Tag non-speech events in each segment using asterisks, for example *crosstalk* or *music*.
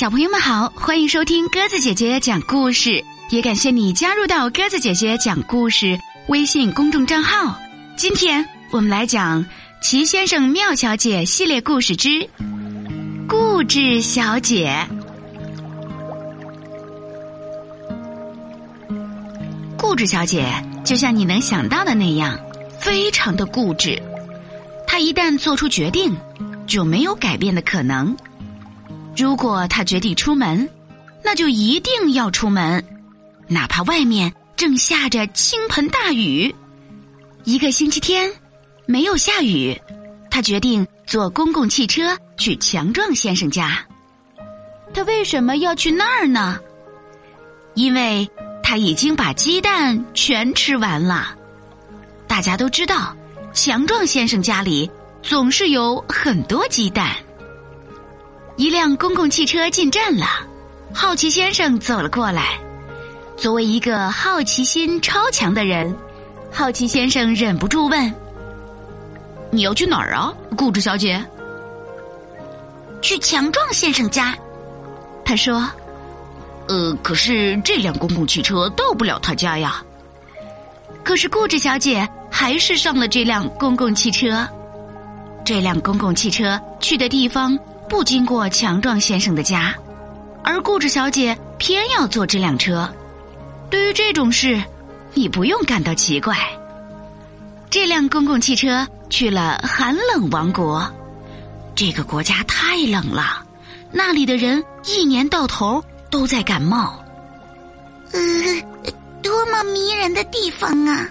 小朋友们好，欢迎收听鸽子姐姐讲故事，也感谢你加入到鸽子姐姐讲故事微信公众账号。今天我们来讲《齐先生妙小姐》系列故事之《固执小姐》。固执小姐就像你能想到的那样，非常的固执。她一旦做出决定，就没有改变的可能。如果他决定出门，那就一定要出门，哪怕外面正下着倾盆大雨。一个星期天没有下雨，他决定坐公共汽车去强壮先生家。他为什么要去那儿呢？因为他已经把鸡蛋全吃完了。大家都知道，强壮先生家里总是有很多鸡蛋。一辆公共汽车进站了，好奇先生走了过来。作为一个好奇心超强的人，好奇先生忍不住问：“你要去哪儿啊，固执小姐？”“去强壮先生家。”他说。“呃，可是这辆公共汽车到不了他家呀。”可是固执小姐还是上了这辆公共汽车。这辆公共汽车去的地方。不经过强壮先生的家，而固执小姐偏要坐这辆车。对于这种事，你不用感到奇怪。这辆公共汽车去了寒冷王国，这个国家太冷了，那里的人一年到头都在感冒。呃，多么迷人的地方啊！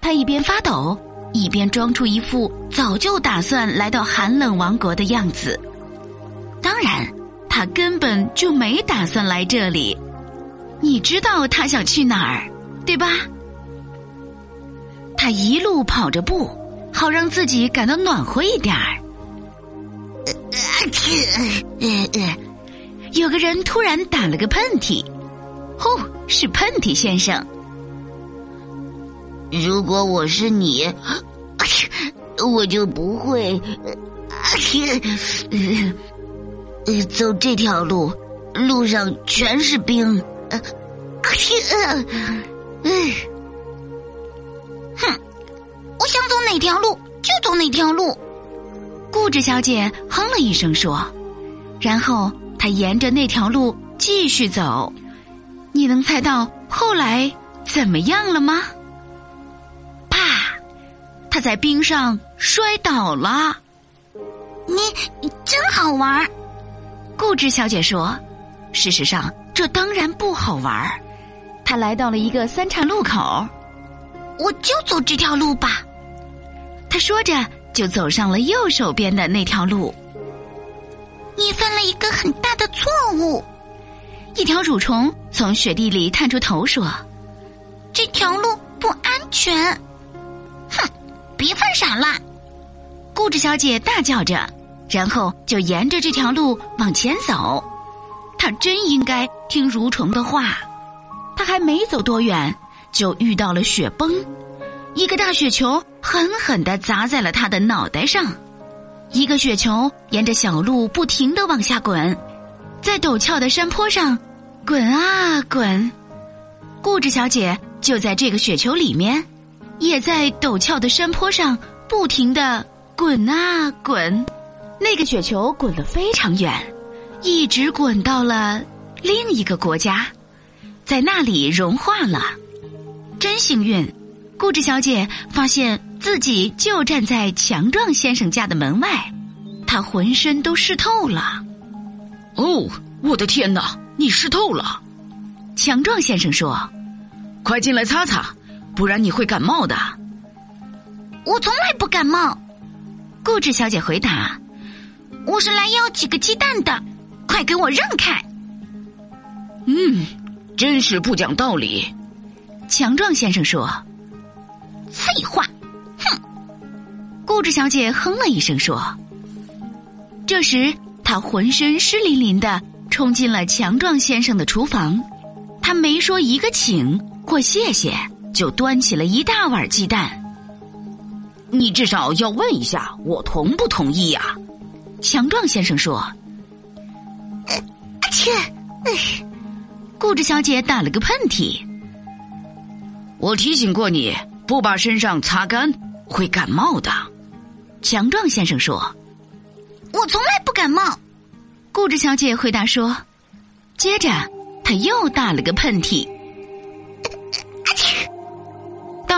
他一边发抖。一边装出一副早就打算来到寒冷王国的样子，当然，他根本就没打算来这里。你知道他想去哪儿，对吧？他一路跑着步，好让自己感到暖和一点儿。有个人突然打了个喷嚏，哦，是喷嚏先生。如果我是你，*coughs* 我就不会 *coughs* 走这条路，路上全是冰。*coughs* 哼，我想走哪条路就走哪条路。固执小姐哼了一声说，然后她沿着那条路继续走。你能猜到后来怎么样了吗？他在冰上摔倒了，你真好玩。固执小姐说：“事实上，这当然不好玩。”他来到了一个三岔路口，我就走这条路吧。他说着，就走上了右手边的那条路。你犯了一个很大的错误。一条蠕虫从雪地里探出头说：“这条路不安全。”别犯傻了！固执小姐大叫着，然后就沿着这条路往前走。她真应该听蠕虫的话。她还没走多远，就遇到了雪崩，一个大雪球狠狠的砸在了她的脑袋上。一个雪球沿着小路不停的往下滚，在陡峭的山坡上滚啊滚。固执小姐就在这个雪球里面。也在陡峭的山坡上不停的滚啊滚，那个雪球滚了非常远，一直滚到了另一个国家，在那里融化了。真幸运，固执小姐发现自己就站在强壮先生家的门外，她浑身都湿透了。哦，我的天哪，你湿透了！强壮先生说：“快进来擦擦。”不然你会感冒的。我从来不感冒。固执小姐回答：“我是来要几个鸡蛋的，快给我让开！”嗯，真是不讲道理。强壮先生说：“废话，哼！”固执小姐哼了一声说：“这时，她浑身湿淋淋的冲进了强壮先生的厨房，她没说一个请或谢谢。”就端起了一大碗鸡蛋。你至少要问一下我同不同意呀？强壮先生说：“切！顾着小姐打了个喷嚏。我提醒过你，不把身上擦干会感冒的。强壮先生说：“我从来不感冒。”顾着小姐回答说。接着，他又打了个喷嚏。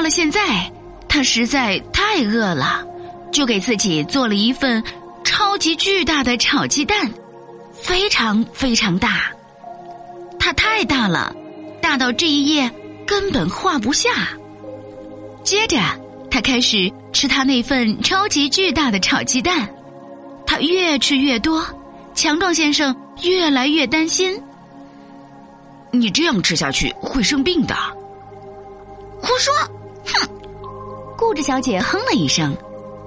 到了现在，他实在太饿了，就给自己做了一份超级巨大的炒鸡蛋，非常非常大。它太大了，大到这一页根本画不下。接着，他开始吃他那份超级巨大的炒鸡蛋，他越吃越多，强壮先生越来越担心。你这样吃下去会生病的。胡说！哼！固执小姐哼了一声，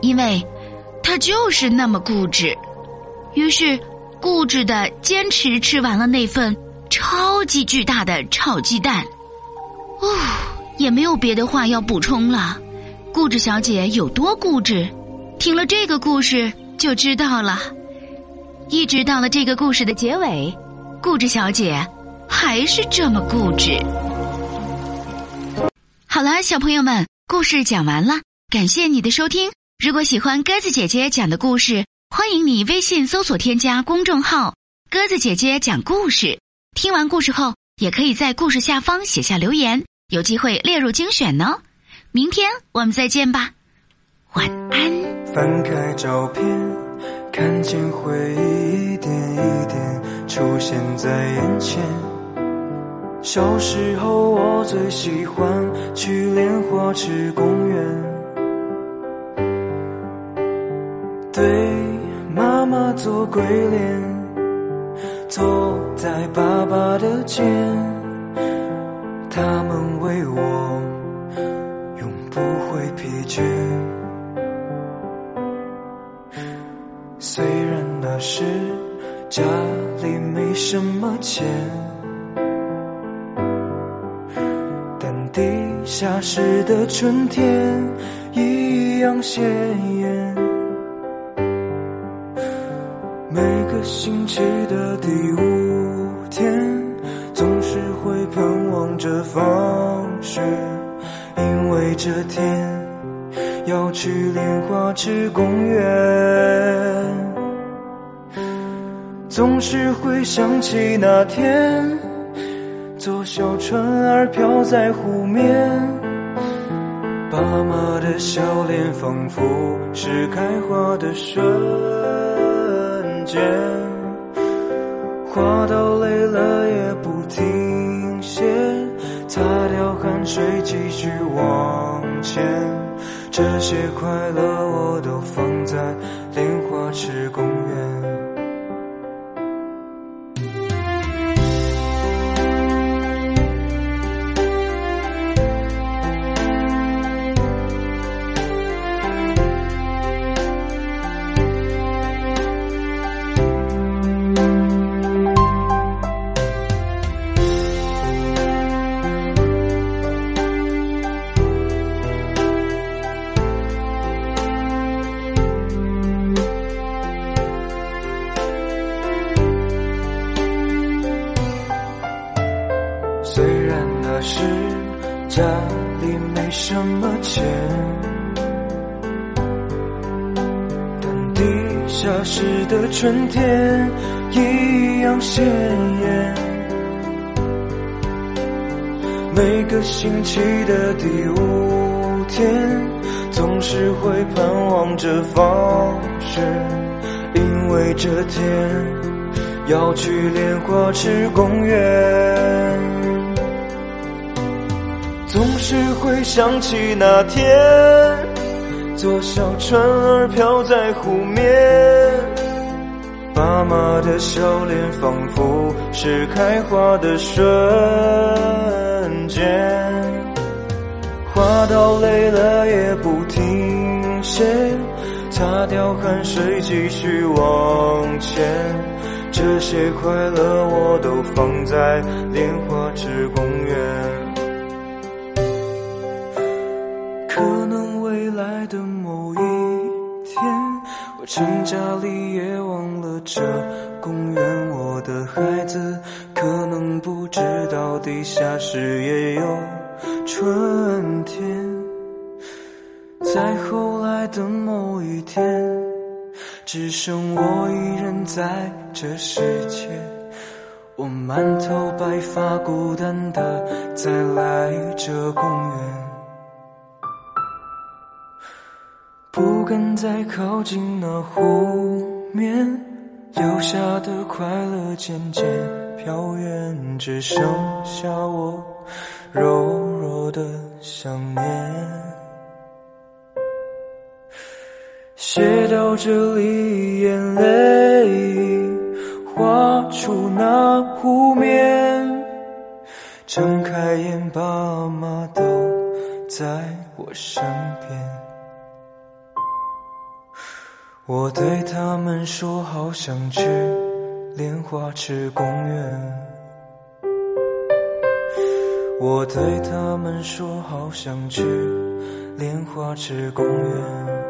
因为她就是那么固执。于是，固执的坚持吃完了那份超级巨大的炒鸡蛋。哦，也没有别的话要补充了。固执小姐有多固执，听了这个故事就知道了。一直到了这个故事的结尾，固执小姐。还是这么固执。好了，小朋友们，故事讲完了，感谢你的收听。如果喜欢鸽子姐姐讲的故事，欢迎你微信搜索添加公众号“鸽子姐姐讲故事”。听完故事后，也可以在故事下方写下留言，有机会列入精选呢。明天我们再见吧，晚安。翻开照片，看见回忆一点一点出现在眼前。小时候，我最喜欢去莲花池公园，对妈妈做鬼脸，坐在爸爸的肩，他们为我永不会疲倦。虽然那时家里没什么钱。夏时的春天一样鲜艳，每个星期的第五天总是会盼望着放学，因为这天要去莲花池公园，总是会想起那天。坐小船儿飘在湖面，爸妈的笑脸仿佛是开花的瞬间，花到累了也不停歇，擦掉汗水继续往前，这些快乐我都放在莲花池公园。里没什么钱，但地下室的春天一样鲜艳。每个星期的第五天，总是会盼望着放学，因为这天要去莲花池公园。总是会想起那天，坐小船儿飘在湖面，爸妈的笑脸仿佛是开花的瞬间，花到累了也不停歇，擦掉汗水继续往前，这些快乐我都放在莲花池公园。一天，我成家立业，忘了这公园我。的孩子，可能不知道地下室也有春天。在后来的某一天，只剩我一人在这世界。我满头白发，孤单的在来这公园，敢再靠近那湖面，留下的快乐渐渐飘远，只剩下我柔弱的想念。写到这里，眼泪。画出那湖面，睁开眼，爸妈都在我身边。我对他们说，好想去莲花池公园。我对他们说，好想去莲花池公园。